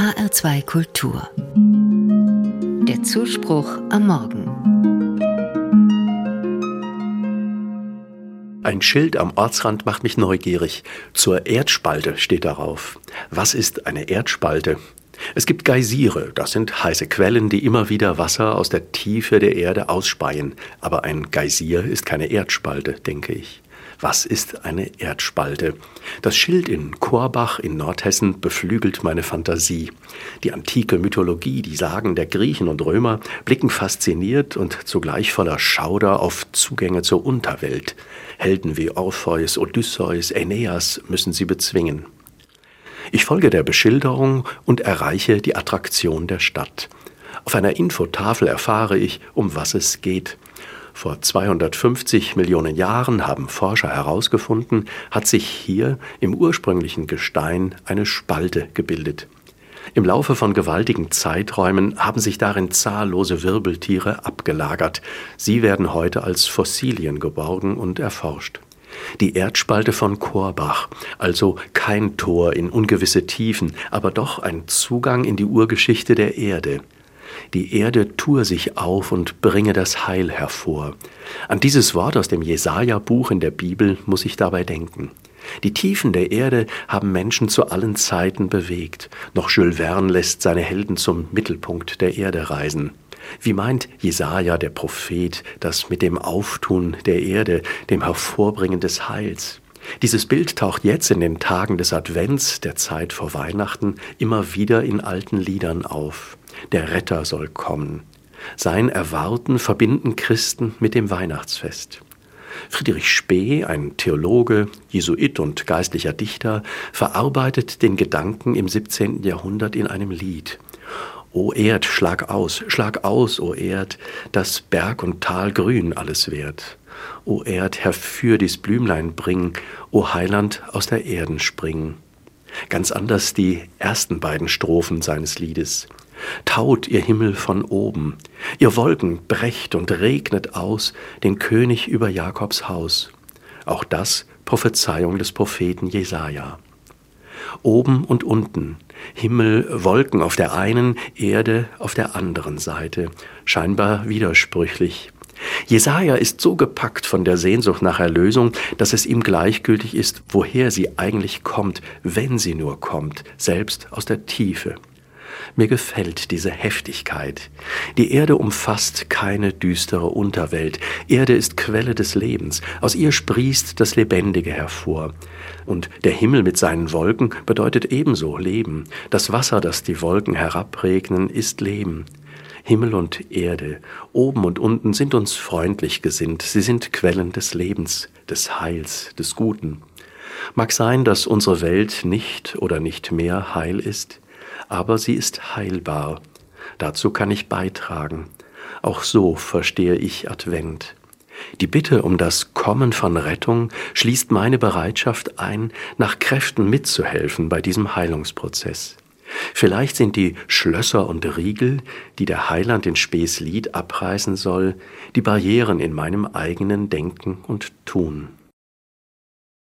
HR2 Kultur. Der Zuspruch am Morgen. Ein Schild am Ortsrand macht mich neugierig. Zur Erdspalte steht darauf. Was ist eine Erdspalte? Es gibt Geysire, das sind heiße Quellen, die immer wieder Wasser aus der Tiefe der Erde ausspeien. Aber ein Geysir ist keine Erdspalte, denke ich. Was ist eine Erdspalte? Das Schild in Korbach in Nordhessen beflügelt meine Fantasie. Die antike Mythologie, die Sagen der Griechen und Römer blicken fasziniert und zugleich voller Schauder auf Zugänge zur Unterwelt. Helden wie Orpheus, Odysseus, Aeneas müssen sie bezwingen. Ich folge der Beschilderung und erreiche die Attraktion der Stadt. Auf einer Infotafel erfahre ich, um was es geht. Vor 250 Millionen Jahren haben Forscher herausgefunden, hat sich hier im ursprünglichen Gestein eine Spalte gebildet. Im Laufe von gewaltigen Zeiträumen haben sich darin zahllose Wirbeltiere abgelagert. Sie werden heute als Fossilien geborgen und erforscht. Die Erdspalte von Korbach, also kein Tor in ungewisse Tiefen, aber doch ein Zugang in die Urgeschichte der Erde. Die Erde tue sich auf und bringe das Heil hervor. An dieses Wort aus dem Jesaja-Buch in der Bibel muss ich dabei denken. Die Tiefen der Erde haben Menschen zu allen Zeiten bewegt. Noch Jules Verne lässt seine Helden zum Mittelpunkt der Erde reisen. Wie meint Jesaja, der Prophet, das mit dem Auftun der Erde, dem Hervorbringen des Heils? Dieses Bild taucht jetzt in den Tagen des Advents, der Zeit vor Weihnachten, immer wieder in alten Liedern auf. Der Retter soll kommen. Sein Erwarten verbinden Christen mit dem Weihnachtsfest. Friedrich Spee, ein Theologe, Jesuit und geistlicher Dichter, verarbeitet den Gedanken im 17. Jahrhundert in einem Lied. O Erd, schlag aus, schlag aus, o Erd, dass Berg und Tal grün alles wird. O Erd, herfür dies Blümlein bring, o Heiland aus der Erden spring. Ganz anders die ersten beiden Strophen seines Liedes. Taut ihr Himmel von oben, ihr Wolken brecht und regnet aus den König über Jakobs Haus. Auch das Prophezeiung des Propheten Jesaja. Oben und unten, Himmel, Wolken auf der einen, Erde auf der anderen Seite, scheinbar widersprüchlich. Jesaja ist so gepackt von der Sehnsucht nach Erlösung, dass es ihm gleichgültig ist, woher sie eigentlich kommt, wenn sie nur kommt, selbst aus der Tiefe. Mir gefällt diese Heftigkeit. Die Erde umfasst keine düstere Unterwelt. Erde ist Quelle des Lebens. Aus ihr sprießt das Lebendige hervor. Und der Himmel mit seinen Wolken bedeutet ebenso Leben. Das Wasser, das die Wolken herabregnen, ist Leben. Himmel und Erde, oben und unten sind uns freundlich gesinnt. Sie sind Quellen des Lebens, des Heils, des Guten. Mag sein, dass unsere Welt nicht oder nicht mehr heil ist, aber sie ist heilbar. Dazu kann ich beitragen. Auch so verstehe ich Advent. Die Bitte um das Kommen von Rettung schließt meine Bereitschaft ein, nach Kräften mitzuhelfen bei diesem Heilungsprozess. Vielleicht sind die Schlösser und Riegel, die der Heiland in Spees Lied abreißen soll, die Barrieren in meinem eigenen Denken und Tun.